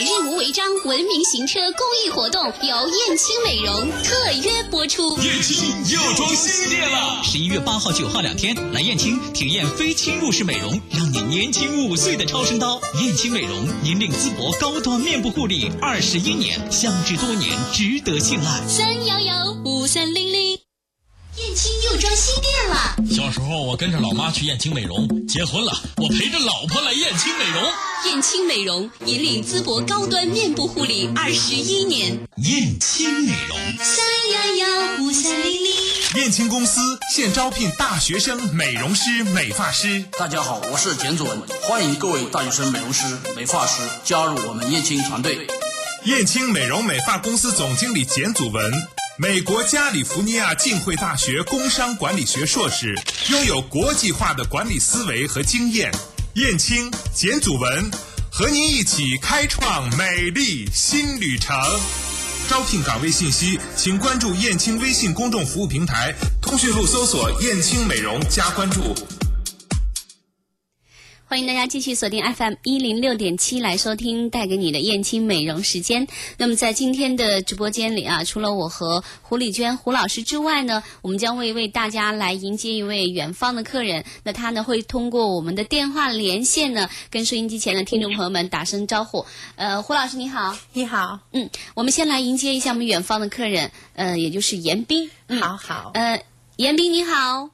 日无违章文明行车公益活动由燕青美容特约播出。燕青又装新店了，十一月八号、九号两天来燕青体验非侵入式美容，让你年轻五岁的超声刀。燕青美容引领淄博高端面部护理二十一年，相知多年，值得信赖。三幺幺五三零零。燕青又装新店了。小时候我跟着老妈去燕青美容，结婚了我陪着老婆来燕青美容。燕青美容引领淄博高端面部护理二十一年。燕青美容三幺幺五三零零。燕青公司现招聘大学生美容师、美发师。大家好，我是简祖文，欢迎各位大学生美容师、美发师加入我们燕青团队。燕青美容美发公司总经理简祖文。美国加利福尼亚浸会大学工商管理学硕士，拥有国际化的管理思维和经验。燕青、简祖文和您一起开创美丽新旅程。招聘岗位信息，请关注燕青微信公众服务平台，通讯录搜索“燕青美容”加关注。欢迎大家继续锁定 FM 一零六点七来收听带给你的燕青美容时间。那么在今天的直播间里啊，除了我和胡丽娟胡老师之外呢，我们将会为大家来迎接一位远方的客人。那他呢会通过我们的电话连线呢，跟收音机前的听众朋友们打声招呼。呃，胡老师你好，你好，嗯，我们先来迎接一下我们远方的客人，呃，也就是严斌。好好，呃，严斌你好。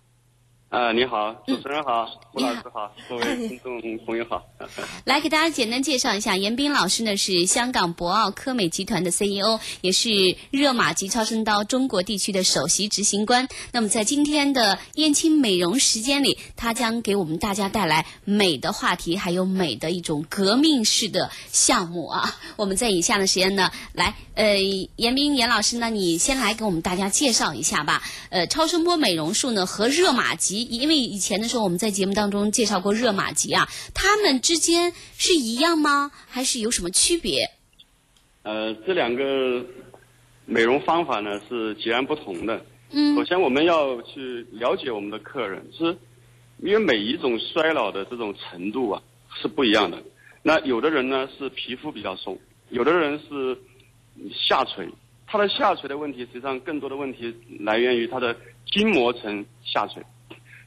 啊，你好，主持人好，胡老师好，各位听众朋友好。来给大家简单介绍一下，严斌老师呢是香港博奥科美集团的 CEO，也是热玛吉超声刀中国地区的首席执行官。那么在今天的燕青美容时间里，他将给我们大家带来美的话题，还有美的一种革命式的项目啊。我们在以下的时间呢，来，呃，严斌严老师呢，你先来给我们大家介绍一下吧。呃，超声波美容术呢和热玛吉。因为以前的时候我们在节目当中介绍过热玛吉啊，它们之间是一样吗？还是有什么区别？呃，这两个美容方法呢是截然不同的。嗯。首先我们要去了解我们的客人，是因为每一种衰老的这种程度啊是不一样的。那有的人呢是皮肤比较松，有的人是下垂。他的下垂的问题，实际上更多的问题来源于他的筋膜层下垂。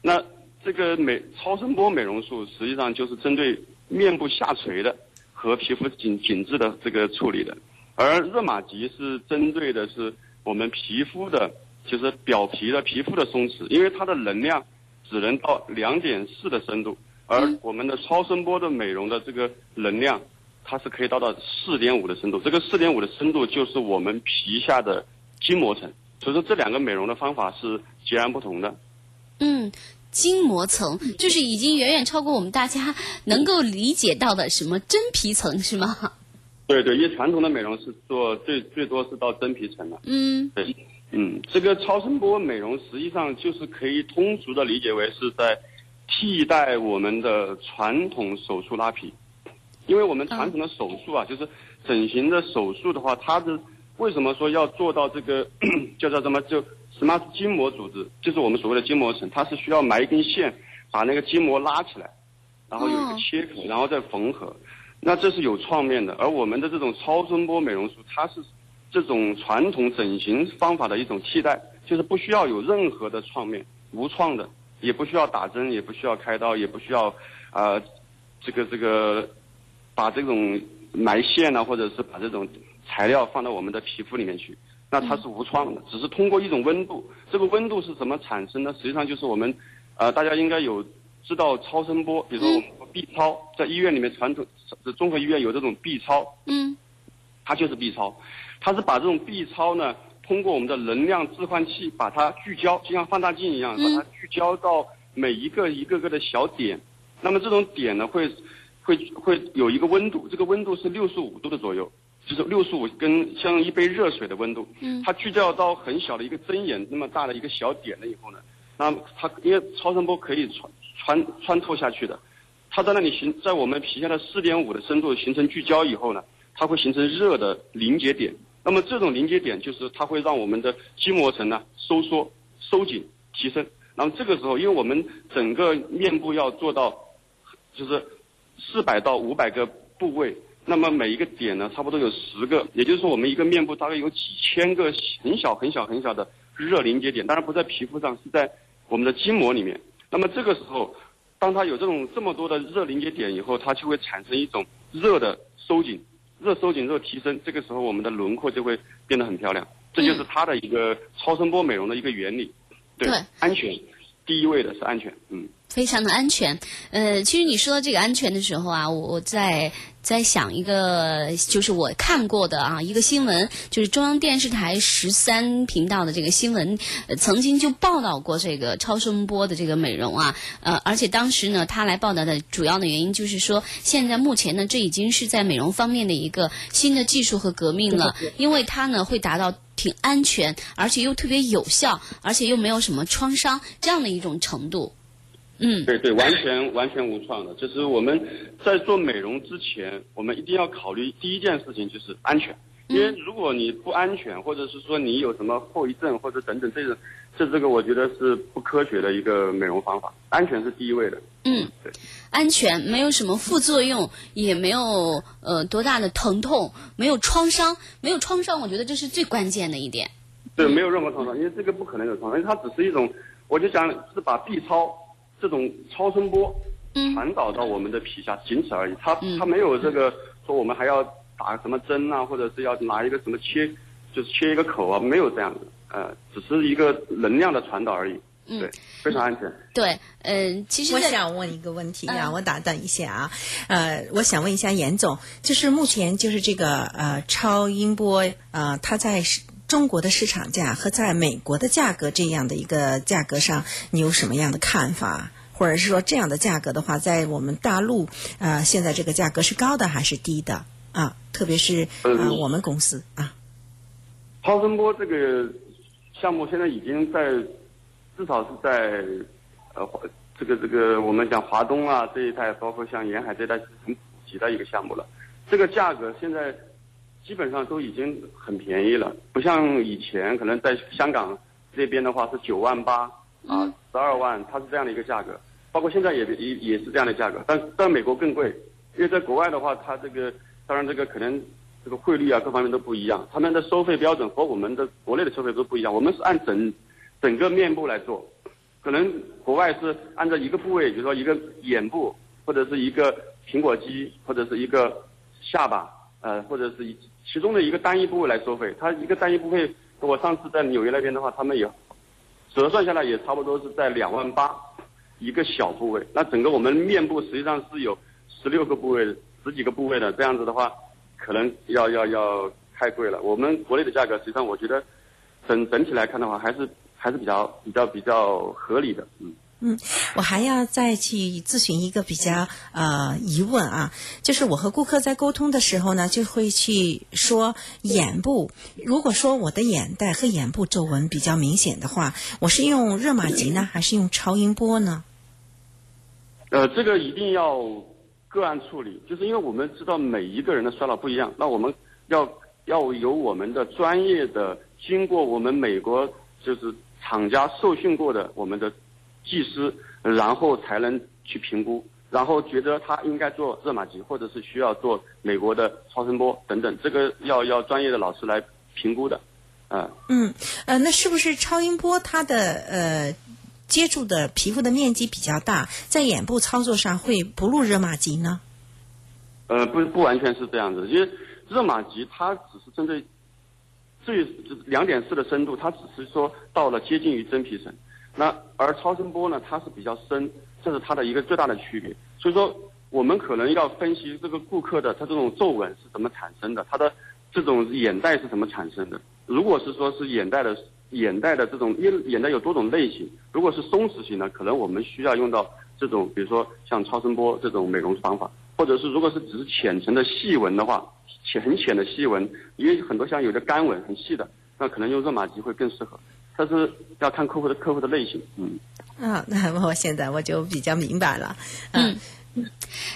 那这个美超声波美容术实际上就是针对面部下垂的和皮肤紧紧致的这个处理的，而热玛吉是针对的是我们皮肤的，就是表皮的皮肤的松弛，因为它的能量只能到两点四的深度，而我们的超声波的美容的这个能量，它是可以到到四点五的深度，这个四点五的深度就是我们皮下的筋膜层，所以说这两个美容的方法是截然不同的。嗯，筋膜层就是已经远远超过我们大家能够理解到的什么真皮层，是吗？对对，因为传统的美容是做最最多是到真皮层的。嗯。对，嗯，这个超声波美容实际上就是可以通俗的理解为是在替代我们的传统手术拉皮，因为我们传统的手术啊，就是整形的手术的话，它的为什么说要做到这个 叫做什么就？什么是筋膜组织？就是我们所谓的筋膜层，它是需要埋一根线，把那个筋膜拉起来，然后有一个切口，然后再缝合。那这是有创面的，而我们的这种超声波美容术，它是这种传统整形方法的一种替代，就是不需要有任何的创面，无创的，也不需要打针，也不需要开刀，也不需要啊，这个这个把这种埋线啊，或者是把这种材料放到我们的皮肤里面去。那它是无创的，只是通过一种温度。这个温度是怎么产生的？实际上就是我们，呃，大家应该有知道超声波，比如说我们 B 超，在医院里面传统综合医院有这种 B 超，嗯，它就是 B 超，它是把这种 B 超呢，通过我们的能量置换器把它聚焦，就像放大镜一样，把它聚焦到每一个一个个的小点。那么这种点呢，会会会有一个温度，这个温度是六十五度的左右。就是六十五跟像一杯热水的温度，嗯，它聚焦到很小的一个针眼那么大的一个小点了以后呢，那它因为超声波可以穿穿穿透下去的，它在那里形在我们皮下的四点五的深度形成聚焦以后呢，它会形成热的凝结点。那么这种凝结点就是它会让我们的筋膜层呢收缩、收紧、提升。然后这个时候，因为我们整个面部要做到，就是四百到五百个部位。那么每一个点呢，差不多有十个，也就是说我们一个面部大概有几千个很小很小很小的热凝结点，当然不在皮肤上，是在我们的筋膜里面。那么这个时候，当它有这种这么多的热凝结点以后，它就会产生一种热的收紧，热收紧、热提升，这个时候我们的轮廓就会变得很漂亮。这就是它的一个超声波美容的一个原理。对，对安全，第一位的是安全。嗯。非常的安全，呃，其实你说到这个安全的时候啊，我我在在想一个，就是我看过的啊一个新闻，就是中央电视台十三频道的这个新闻，呃，曾经就报道过这个超声波的这个美容啊，呃，而且当时呢，他来报道的主要的原因就是说，现在目前呢，这已经是在美容方面的一个新的技术和革命了，因为它呢会达到挺安全，而且又特别有效，而且又没有什么创伤这样的一种程度。嗯，对对，完全完全无创的。就是我们在做美容之前，我们一定要考虑第一件事情就是安全。因为如果你不安全，或者是说你有什么后遗症或者等等这种，这这个我觉得是不科学的一个美容方法。安全是第一位的。嗯，对，安全没有什么副作用，也没有呃多大的疼痛，没有创伤，没有创伤，我觉得这是最关键的一点。对，没有任何创伤，因为这个不可能有创伤，因为它只是一种，我就想是把 B 超。这种超声波传导到我们的皮下，仅此而已。它它没有这个说我们还要打什么针啊，或者是要拿一个什么切，就是切一个口啊，没有这样的。呃，只是一个能量的传导而已。对，非常安全。对，嗯，其实我想问一个问题啊，我打断一下啊，呃，我想问一下严总，就是目前就是这个呃超音波呃，它在中国的市场价和在美国的价格这样的一个价格上，你有什么样的看法？或者是说这样的价格的话，在我们大陆啊，现在这个价格是高的还是低的啊？特别是啊，我们公司啊，超声波这个项目现在已经在至少是在呃这个这个我们讲华东啊这一带，包括像沿海这一带是很普及的一个项目了。这个价格现在。基本上都已经很便宜了，不像以前可能在香港这边的话是九万八啊，十二万，它是这样的一个价格，包括现在也也也是这样的价格，但但美国更贵，因为在国外的话，它这个当然这个可能这个汇率啊各方面都不一样，他们的收费标准和我们的国内的收费都不一样，我们是按整整个面部来做，可能国外是按照一个部位，比如说一个眼部或者是一个苹果肌或者是一个下巴，呃或者是。其中的一个单一部位来收费，它一个单一部位，我上次在纽约那边的话，他们也折算下来也差不多是在两万八一个小部位。那整个我们面部实际上是有十六个部位、十几个部位的，这样子的话，可能要要要太贵了。我们国内的价格，实际上我觉得整整体来看的话，还是还是比较比较比较合理的，嗯。嗯，我还要再去咨询一个比较呃疑问啊，就是我和顾客在沟通的时候呢，就会去说眼部，如果说我的眼袋和眼部皱纹比较明显的话，我是用热玛吉呢，还是用超音波呢？呃，这个一定要个案处理，就是因为我们知道每一个人的衰老不一样，那我们要要有我们的专业的，经过我们美国就是厂家受训过的我们的。技师，然后才能去评估，然后觉得他应该做热玛吉，或者是需要做美国的超声波等等，这个要要专业的老师来评估的，啊。嗯，呃，那是不是超音波它的呃接触的皮肤的面积比较大，在眼部操作上会不入热玛吉呢？呃，不不完全是这样子，因为热玛吉它只是针对最两点四的深度，它只是说到了接近于真皮层。那而超声波呢，它是比较深，这是它的一个最大的区别。所以说，我们可能要分析这个顾客的他这种皱纹是怎么产生的，他的这种眼袋是怎么产生的。如果是说是眼袋的眼袋的这种，因为眼袋有多种类型，如果是松弛型的，可能我们需要用到这种，比如说像超声波这种美容方法，或者是如果是只是浅层的细纹的话，浅很浅的细纹，因为很多像有的干纹很细的，那可能用热玛吉会更适合。但是要看客户的客户的类型，嗯。啊，那我现在我就比较明白了，嗯。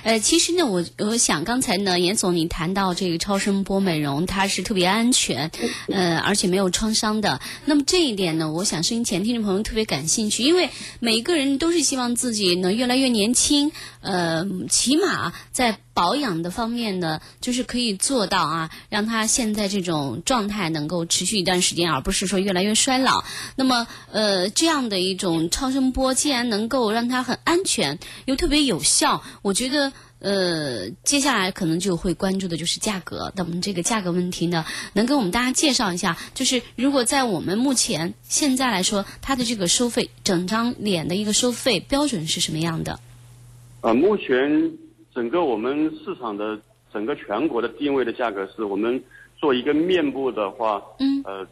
呃，其实呢，我我想刚才呢，严总您谈到这个超声波美容，它是特别安全，呃，而且没有创伤的。那么这一点呢，我想收音前听众朋友特别感兴趣，因为每一个人都是希望自己能越来越年轻，呃，起码在保养的方面呢，就是可以做到啊，让它现在这种状态能够持续一段时间，而不是说越来越衰老。那么，呃，这样的一种超声波，既然能够让它很安全又特别有效，我觉得。呃，接下来可能就会关注的就是价格。那我们这个价格问题呢，能跟我们大家介绍一下？就是如果在我们目前现在来说，它的这个收费，整张脸的一个收费标准是什么样的？啊，目前整个我们市场的整个全国的定位的价格是我们做一个面部的话，嗯，呃，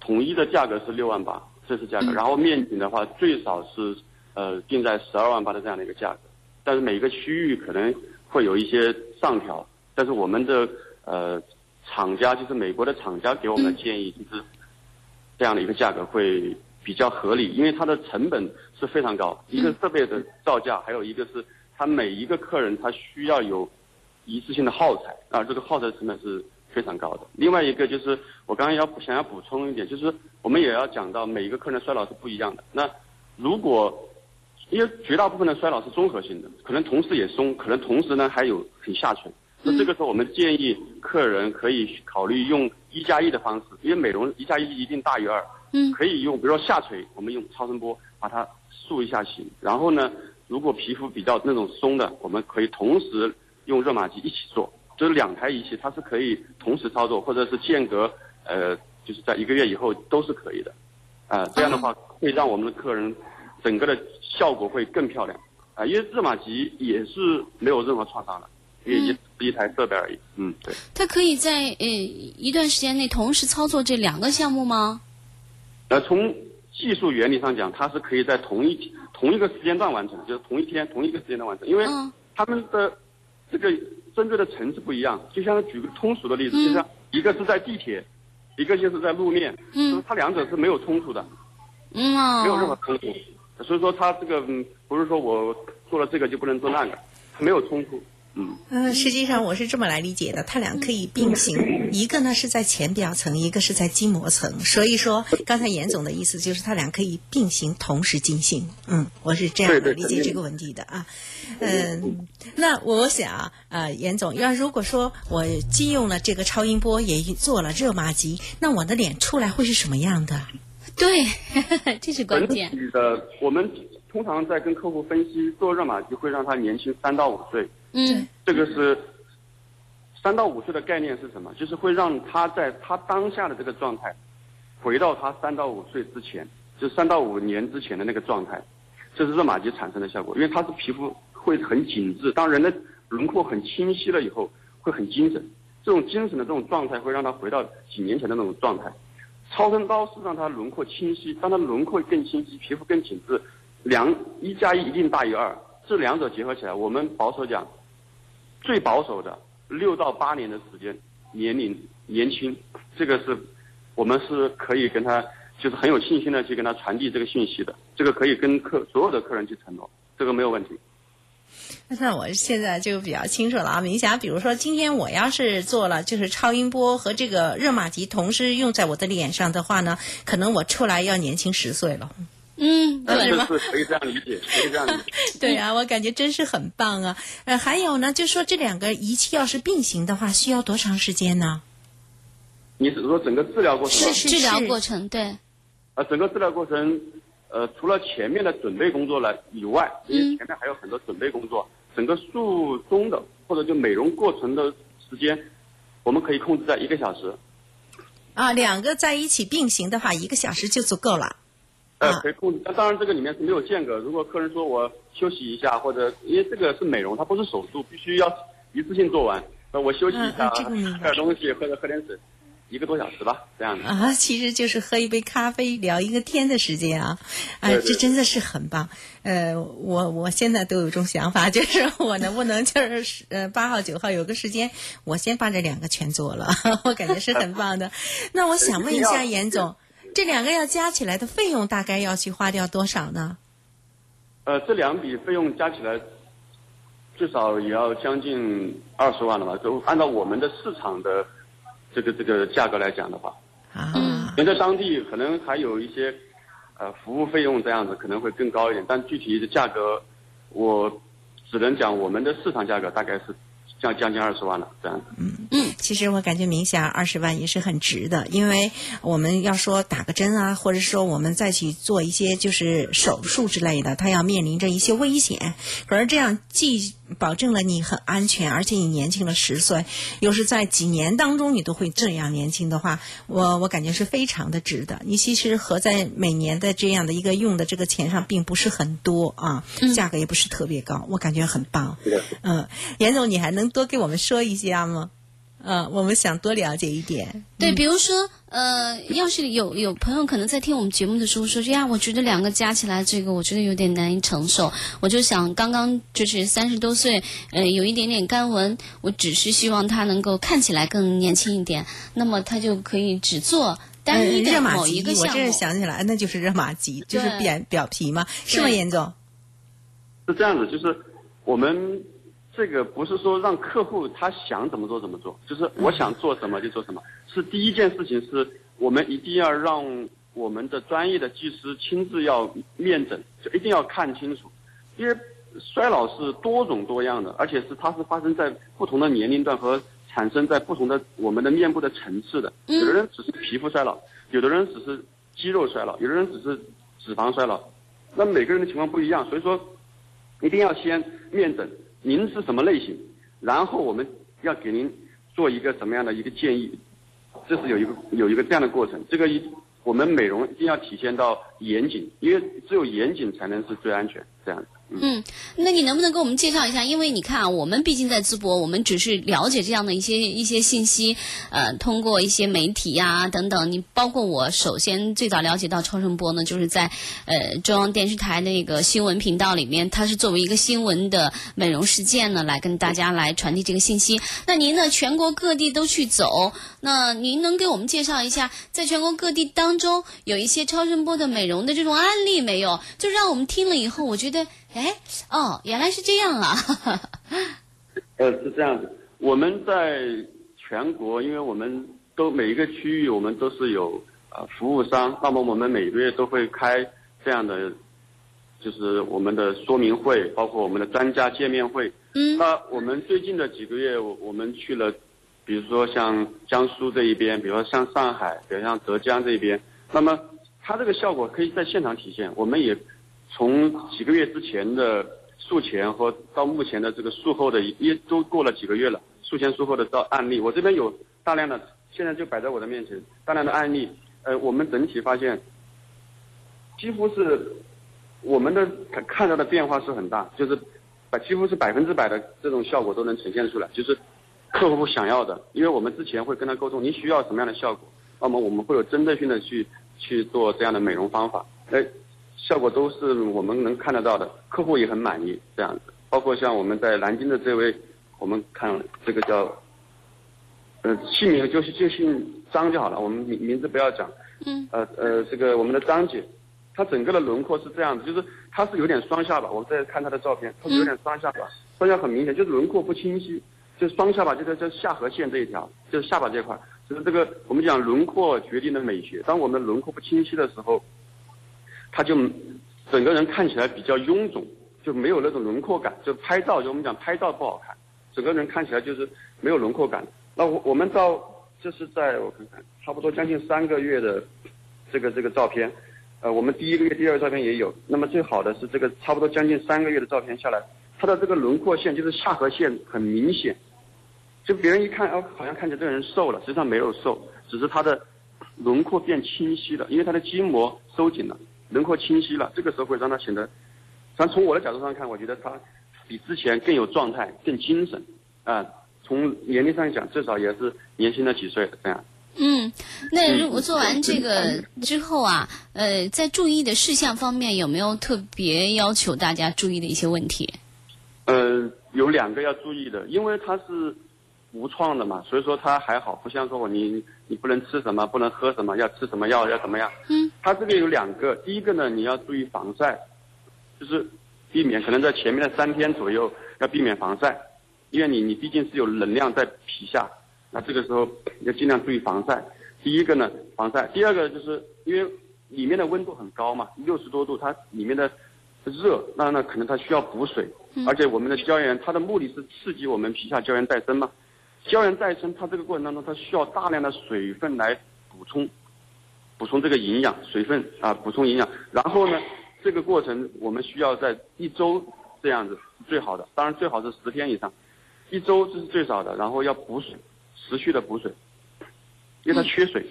统一的价格是六万八，这是价格。然后面积的话，最少是呃定在十二万八的这样的一个价格。但是每个区域可能会有一些上调，但是我们的呃厂家就是美国的厂家给我们的建议就是这样的一个价格会比较合理，因为它的成本是非常高，一个设备的造价，还有一个是它每一个客人他需要有一次性的耗材啊，这个耗材成本是非常高的。另外一个就是我刚刚要想要补充一点，就是我们也要讲到每一个客人衰老是不一样的。那如果因为绝大部分的衰老是综合性的，可能同时也松，可能同时呢还有很下垂。那这个时候我们建议客人可以考虑用一加一的方式，因为美容一加一一定大于二。嗯。可以用，比如说下垂，我们用超声波把它塑一下形。然后呢，如果皮肤比较那种松的，我们可以同时用热玛吉一起做，就是两台仪器它是可以同时操作，或者是间隔呃，就是在一个月以后都是可以的。啊，这样的话会让我们的客人。整个的效果会更漂亮啊，因为热玛吉也是没有任何创伤的，也也是一台设备而已。嗯，对。它可以在呃一段时间内同时操作这两个项目吗？呃，从技术原理上讲，它是可以在同一同一个时间段完成，就是同一天同一个时间段完成，因为他们的这个针对的层次不一样。就像举个通俗的例子，就像一个是在地铁，一个就是在路面，嗯，它两者是没有冲突的，没有任何冲突。所以说，它这个不是说我做了这个就不能做那个，没有冲突。嗯，呃，实际上我是这么来理解的，它俩可以并行，一个呢是在浅表层，一个是在筋膜层。所以说，刚才严总的意思就是它俩可以并行，同时进行。嗯，我是这样的理解这个问题的啊。嗯，那我想啊，严总，要如果说我既用了这个超音波，也做了热玛吉，那我的脸出来会是什么样的？对，这是关键。的，我们通常在跟客户分析做热玛吉会让他年轻三到五岁。嗯，这个是三到五岁的概念是什么？就是会让他在他当下的这个状态，回到他三到五岁之前，就三到五年之前的那个状态。这是热玛吉产生的效果，因为它是皮肤会很紧致，当人的轮廓很清晰了以后，会很精神。这种精神的这种状态会让他回到几年前的那种状态。超声刀是让他轮廓清晰，当他轮廓更清晰，皮肤更紧致，两一加一一定大于二，这两者结合起来，我们保守讲，最保守的六到八年的时间，年龄年轻，这个是，我们是可以跟他就是很有信心的去跟他传递这个信息的，这个可以跟客所有的客人去承诺，这个没有问题。那我现在就比较清楚了啊！明霞，比如说今天我要是做了就是超音波和这个热玛吉同时用在我的脸上的话呢，可能我出来要年轻十岁了。嗯，对吗？可以这样理解，可以这样理解。对啊，我感觉真是很棒啊！呃，还有呢，就说这两个仪器要是并行的话，需要多长时间呢？你是说整个治疗过程？是治疗过程，对。啊，整个治疗过程。呃，除了前面的准备工作了以外，因为前面还有很多准备工作，整个术中的或者就美容过程的时间，我们可以控制在一个小时。啊，两个在一起并行的话，一个小时就足够了。呃，可以控制。那当然，这个里面是没有间隔。如果客人说我休息一下，或者因为这个是美容，它不是手术，必须要一次性做完。那我休息一下，吃点东西或者喝点水。一个多小时吧，这样的啊，其实就是喝一杯咖啡聊一个天的时间啊，哎，这真的是很棒。呃，我我现在都有种想法，就是我能不能就是呃八号九号有个时间，我先把这两个全做了，我感觉是很棒的。那我想问一下严总，这两个要加起来的费用大概要去花掉多少呢？呃，这两笔费用加起来至少也要将近二十万了吧？就按照我们的市场的。这个这个价格来讲的话，啊，人在当地可能还有一些，呃，服务费用这样子可能会更高一点，但具体的价格，我只能讲我们的市场价格大概是将将近二十万了这样子。嗯，其实我感觉名下二十万也是很值的，因为我们要说打个针啊，或者说我们再去做一些就是手术之类的，它要面临着一些危险。可是这样既保证了你很安全，而且你年轻了十岁，又是在几年当中你都会这样年轻的话，我我感觉是非常的值得。你其实合在每年的这样的一个用的这个钱上，并不是很多啊，价格也不是特别高，我感觉很棒。嗯，严总，你还能多给我们说一下吗？嗯，我们想多了解一点。对，比如说，呃，要是有有朋友可能在听我们节目的时候说，呀，我觉得两个加起来，这个我觉得有点难以承受。我就想，刚刚就是三十多岁，呃，有一点点干纹，我只是希望他能够看起来更年轻一点，那么他就可以只做单一的某一个项目。我这是想起来，那就是热玛吉，就是表表皮嘛，是吗，严总？是这样子，就是我们。这个不是说让客户他想怎么做怎么做，就是我想做什么就做什么。是第一件事情是我们一定要让我们的专业的技师亲自要面诊，就一定要看清楚，因为衰老是多种多样的，而且是它是发生在不同的年龄段和产生在不同的我们的面部的层次的。有的人只是皮肤衰老，有的人只是肌肉衰老，有的人只是脂肪衰老，那每个人的情况不一样，所以说一定要先面诊。您是什么类型？然后我们要给您做一个什么样的一个建议？这是有一个有一个这样的过程。这个一我们美容一定要体现到严谨，因为只有严谨才能是最安全这样子。嗯，那你能不能给我们介绍一下？因为你看啊，我们毕竟在淄博，我们只是了解这样的一些一些信息，呃，通过一些媒体呀等等。你包括我，首先最早了解到超声波呢，就是在呃中央电视台那个新闻频道里面，它是作为一个新闻的美容事件呢，来跟大家来传递这个信息。那您呢，全国各地都去走，那您能给我们介绍一下，在全国各地当中有一些超声波的美容的这种案例没有？就让我们听了以后，我觉得。哎，哦，原来是这样啊！呃，是这样子。我们在全国，因为我们都每一个区域，我们都是有呃服务商，那么我们每个月都会开这样的，就是我们的说明会，包括我们的专家见面会。嗯。那我们最近的几个月，我我们去了，比如说像江苏这一边，比如说像上海，比如像浙江这一边，那么它这个效果可以在现场体现。我们也。从几个月之前的术前和到目前的这个术后的，也都过了几个月了。术前术后的到案例，我这边有大量的，现在就摆在我的面前，大量的案例。呃，我们整体发现，几乎是我们的看到的变化是很大，就是把几乎是百分之百的这种效果都能呈现出来，就是客户想要的。因为我们之前会跟他沟通，您需要什么样的效果，那么我们会有针对性的去去做这样的美容方法。哎。效果都是我们能看得到的，客户也很满意这样子。包括像我们在南京的这位，我们看这个叫，呃，姓名就是就姓张就好了，我们名名字不要讲。嗯。呃呃，这个我们的张姐，她整个的轮廓是这样子，就是她是有点双下巴。我们再看她的照片，她是有点双下巴，双下巴很明显，就是轮廓不清晰，就是双下巴就在这下颌线这一条，就是下巴这块，就是这个我们讲轮廓决定的美学。当我们轮廓不清晰的时候。他就整个人看起来比较臃肿，就没有那种轮廓感。就拍照，就我们讲拍照不好看，整个人看起来就是没有轮廓感。那我我们到这是在我看看，差不多将近三个月的这个这个照片，呃，我们第一个月、第二个照片也有。那么最好的是这个差不多将近三个月的照片下来，他的这个轮廓线就是下颌线很明显，就别人一看哦，好像看起来这个人瘦了，实际上没有瘦，只是他的轮廓变清晰了，因为他的筋膜收紧了。轮廓清晰了，这个时候会让他显得，咱从我的角度上看，我觉得他比之前更有状态、更精神，啊，从年龄上讲，至少也是年轻了几岁这样。嗯，那如果做完这个之后啊，呃，在注意的事项方面有没有特别要求大家注意的一些问题？呃，有两个要注意的，因为它是。无创的嘛，所以说它还好，不像说我你你不能吃什么，不能喝什么，要吃什么药要怎么样？嗯，它这个有两个，第一个呢，你要注意防晒，就是避免可能在前面的三天左右要避免防晒，因为你你毕竟是有能量在皮下，那这个时候要尽量注意防晒。第一个呢防晒，第二个就是因为里面的温度很高嘛，六十多度，它里面的热，那那可能它需要补水，而且我们的胶原它的目的是刺激我们皮下胶原再生嘛，胶原再生它这个过程当中它需要大量的水分来补充，补充这个营养水分啊补充营养，然后呢这个过程我们需要在一周这样子是最好的，当然最好是十天以上，一周这是最少的，然后要补水，持续的补水，因为它缺水。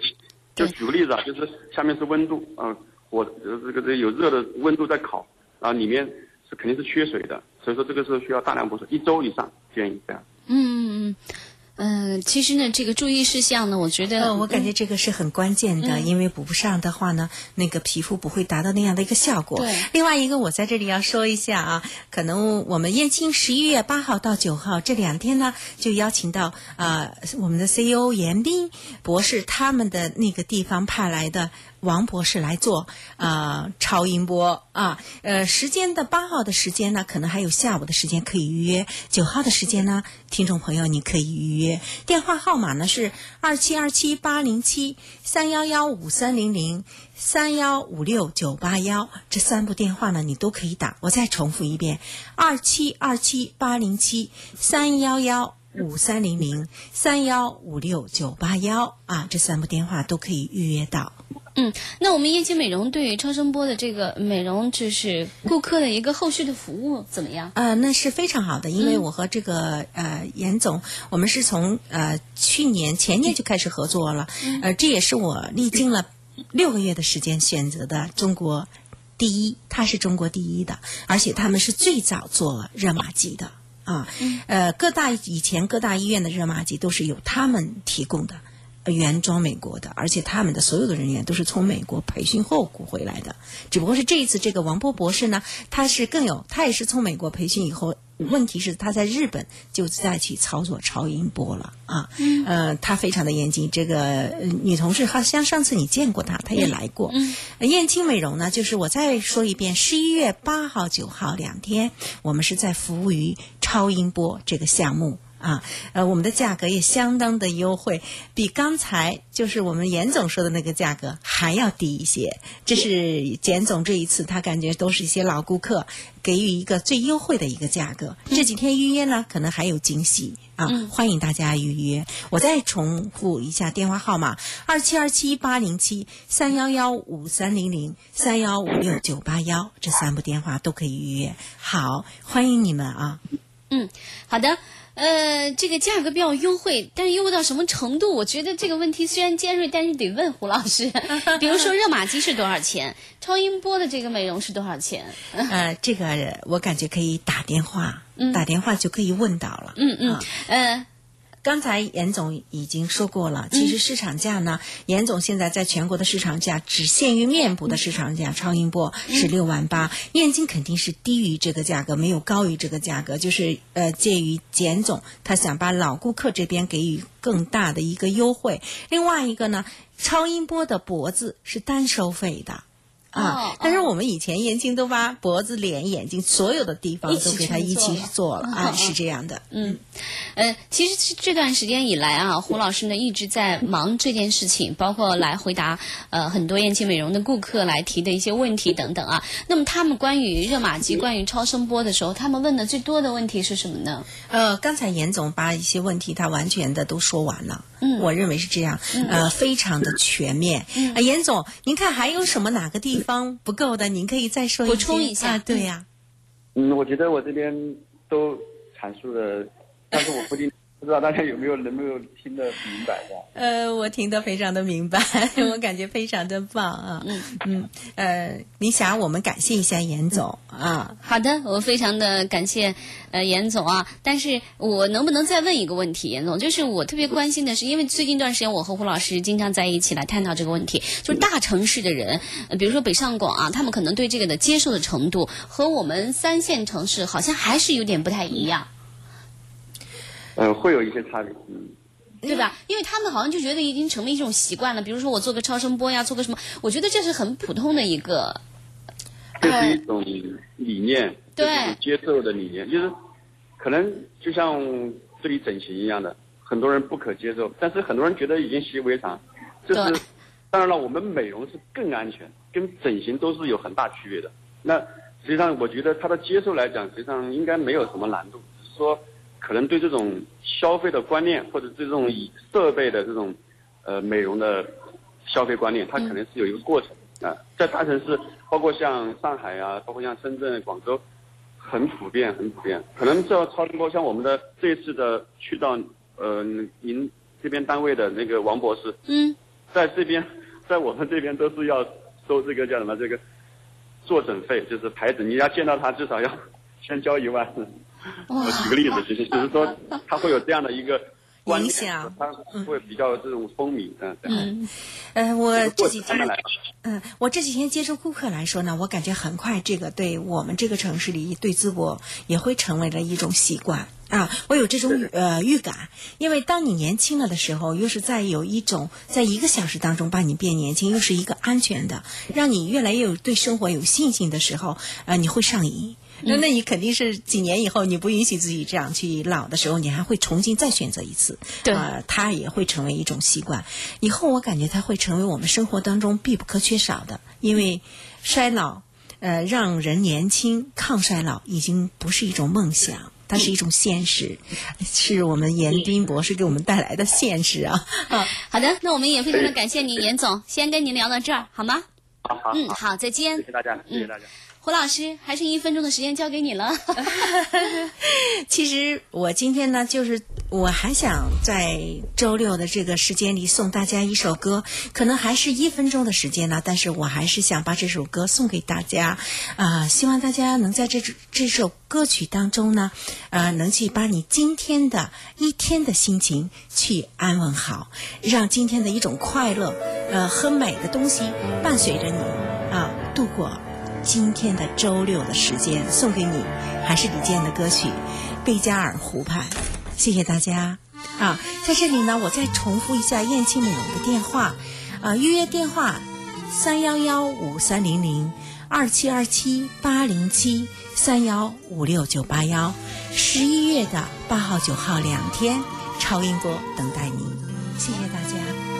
就举个例子啊，就是下面是温度，嗯，火呃这个这个有热的温度在烤，然后里面是肯定是缺水的，所以说这个时候需要大量补水，一周以上建议这样。嗯嗯嗯，其实呢，这个注意事项呢，我觉得呃，我感觉这个是很关键的，因为补不上的话呢，那个皮肤不会达到那样的一个效果。对另外一个，我在这里要说一下啊，可能我们燕青十一月八号到九号这两天呢，就邀请到啊、我们的 CEO 严斌博士他们的那个地方派来的。王博士来做啊、超音波啊，呃，时间的八号的时间呢，可能还有下午的时间可以预约。九号的时间呢，听众朋友你可以预约，电话号码呢是二七二七八零七三幺幺五三零零三幺五六九八幺，这三部电话呢你都可以打。我再重复一遍，二七二七八零七三幺幺。五三零零三幺五六九八幺啊，这三部电话都可以预约到。嗯，那我们燕青美容对于超声波的这个美容，就是顾客的一个后续的服务怎么样？呃，那是非常好的，因为我和这个、呃严总，我们是从呃去年前年就开始合作了，呃，这也是我历经了六个月的时间选择的中国第一，它是中国第一的，而且他们是最早做热玛吉的啊，呃，各大以前各大医院的热玛吉都是由他们提供的。呃原装美国的，而且他们的所有的人员都是从美国培训后回来的。只不过是这一次这个王波博士呢，他是更有，他也是从美国培训以后，问题是他在日本就再去操作超音波了啊。呃，他非常的严谨。这个、呃女同事好像上次你见过她，她也来过。嗯燕青美容呢，就是我再说一遍，十一月八号、九号两天，我们是在服务于超音波这个项目。啊，呃，我们的价格也相当的优惠，比刚才就是我们严总说的那个价格还要低一些。这是简总这一次他感觉都是一些老顾客，给予一个最优惠的一个价格。这几天预约呢，可能还有惊喜啊，欢迎大家预约。我再重复一下电话号码：二七二七八零七三幺幺五三零零三幺五六九八幺，这三部电话都可以预约。好，欢迎你们啊！嗯，好的。呃，这个价格比较优惠，但是优惠到什么程度？我觉得这个问题虽然尖锐，但是得问胡老师。比如说热玛吉是多少钱？超音波的这个美容是多少钱？呃，这个我感觉可以打电话，打电话就可以问到了。嗯嗯啊呃，刚才严总已经说过了，其实市场价呢，严总现在在全国的市场价只限于面部的市场价，超音波是六万八，燕京肯定是低于这个价格，没有高于这个价格，就是呃介于简总他想把老顾客这边给予更大的一个优惠，另外一个呢，超音波的脖子是单收费的。啊哦！但是我们以前燕京都把脖子、脸、眼睛所有的地方都给他一起做了啊，是这样的。嗯，呃，其实这这段时间以来啊，胡老师呢一直在忙这件事情，包括来回答呃很多燕青美容的顾客来提的一些问题等等啊。那么他们关于热玛吉、关于超声波的时候，他们问的最多的问题是什么呢？呃，刚才严总把一些问题他完全的都说完了，嗯我认为是这样，呃，非常的全面。啊，严总，您看还有什么哪个地方不够的？您可以再说补充一下啊，对呀、嗯，我觉得我这边都阐述了，但是我不定不知道大家有没有能不能听得明白的。呃，我听得非常的明白，我感觉非常的棒啊。嗯嗯，呃，你想我们感谢一下严总啊。好的，我非常的感谢呃严总啊，但是我能不能再问一个问题，严总？就是我特别关心的是，因为最近一段时间我和胡老师经常在一起来探讨这个问题，就是大城市的人，呃、比如说北上广啊，他们可能对这个的接受的程度和我们三线城市好像还是有点不太一样。嗯，会有一些差别。嗯，对吧？因为他们好像就觉得已经成为一种习惯了。比如说我做个超声波呀，做个什么，我觉得这是很普通的一个。这是一种理念，对接受的理念，就是可能就像这里整形一样的，很多人不可接受，但是很多人觉得已经习以为常。这对是当然了，我们美容是更安全，跟整形都是有很大区别的。那实际上我觉得他的接受来讲，实际上应该没有什么难度，只是说可能对这种消费的观念或者对这种以设备的这种呃美容的消费观念，它可能是有一个过程啊、在大城市，包括像上海啊，包括像深圳、广州，很普遍，很普遍。可能这超声波，像我们的这次的去到呃您这边单位的那个王博士，嗯，在这边，在我们这边都是要收这个叫什么这个坐诊费，就是牌子，你要见到他至少要先交一万。我举个例子，其实就是说他会有这样的一个影响，他会比较这种风靡，嗯，嗯呃，我这几天来，嗯，我这几天接触顾客来说呢，我感觉很快，这个对我们这个城市里对淄博也会成为了一种习惯啊。我有这种呃预感，因为当你年轻了的时候，又是在有一种在一个小时当中把你变年轻，又是一个安全的，让你越来越有对生活有信心的时候，呃，你会上瘾。那那你肯定是几年以后，你不允许自己这样去老的时候，你还会重新再选择一次。对呃，它也会成为一种习惯。以后我感觉它会成为我们生活当中必不可缺少的，因为衰老，呃，让人年轻、抗衰老已经不是一种梦想。它是一种现实，是我们严斌博士给我们带来的现实啊！啊，好的，那我们也非常的感谢您，严总，先跟您聊到这儿，好吗？好好嗯，好，好，再见谢。谢大家，谢谢大家。胡老师，还剩一分钟的时间交给你了。其实我今天呢，就是我还想在周六的这个时间里送大家一首歌，可能还是一分钟的时间呢，但是我还是想把这首歌送给大家，啊、希望大家能在这这首歌曲当中呢，呃，能去把你今天的一天的心情去安稳好，让今天的一种快乐，呃，和美的东西伴随着你啊、度过。今天的周六的时间送给你，还是李健的歌曲《贝加尔湖畔》，谢谢大家啊！在这里呢，我再重复一下燕青美容的电话，啊，预约电话三幺幺五三零零二七二七八零七三幺五六九八幺，十一月的八号九号两天，超音波等待你，谢谢大家。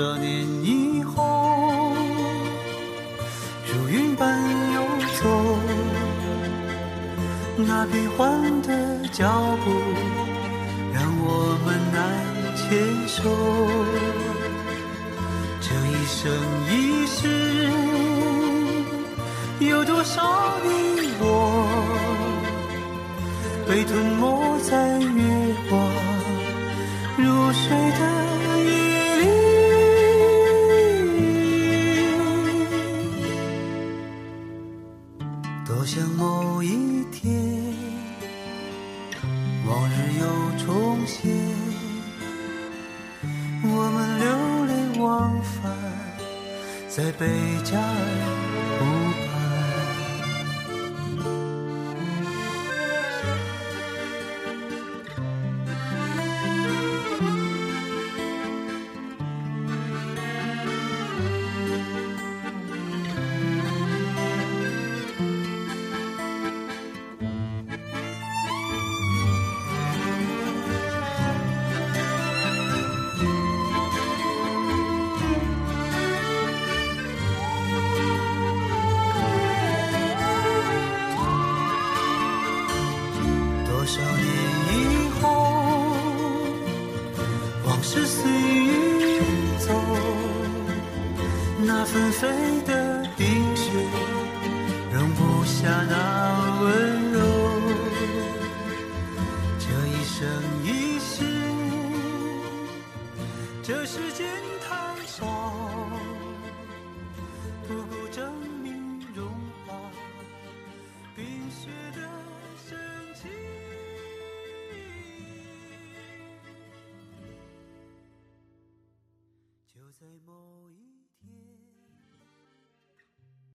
多年以后，如云般游走，那变幻的脚步让我们难牵手。这一生一世，有多少你我被吞没在月光在贝加尔。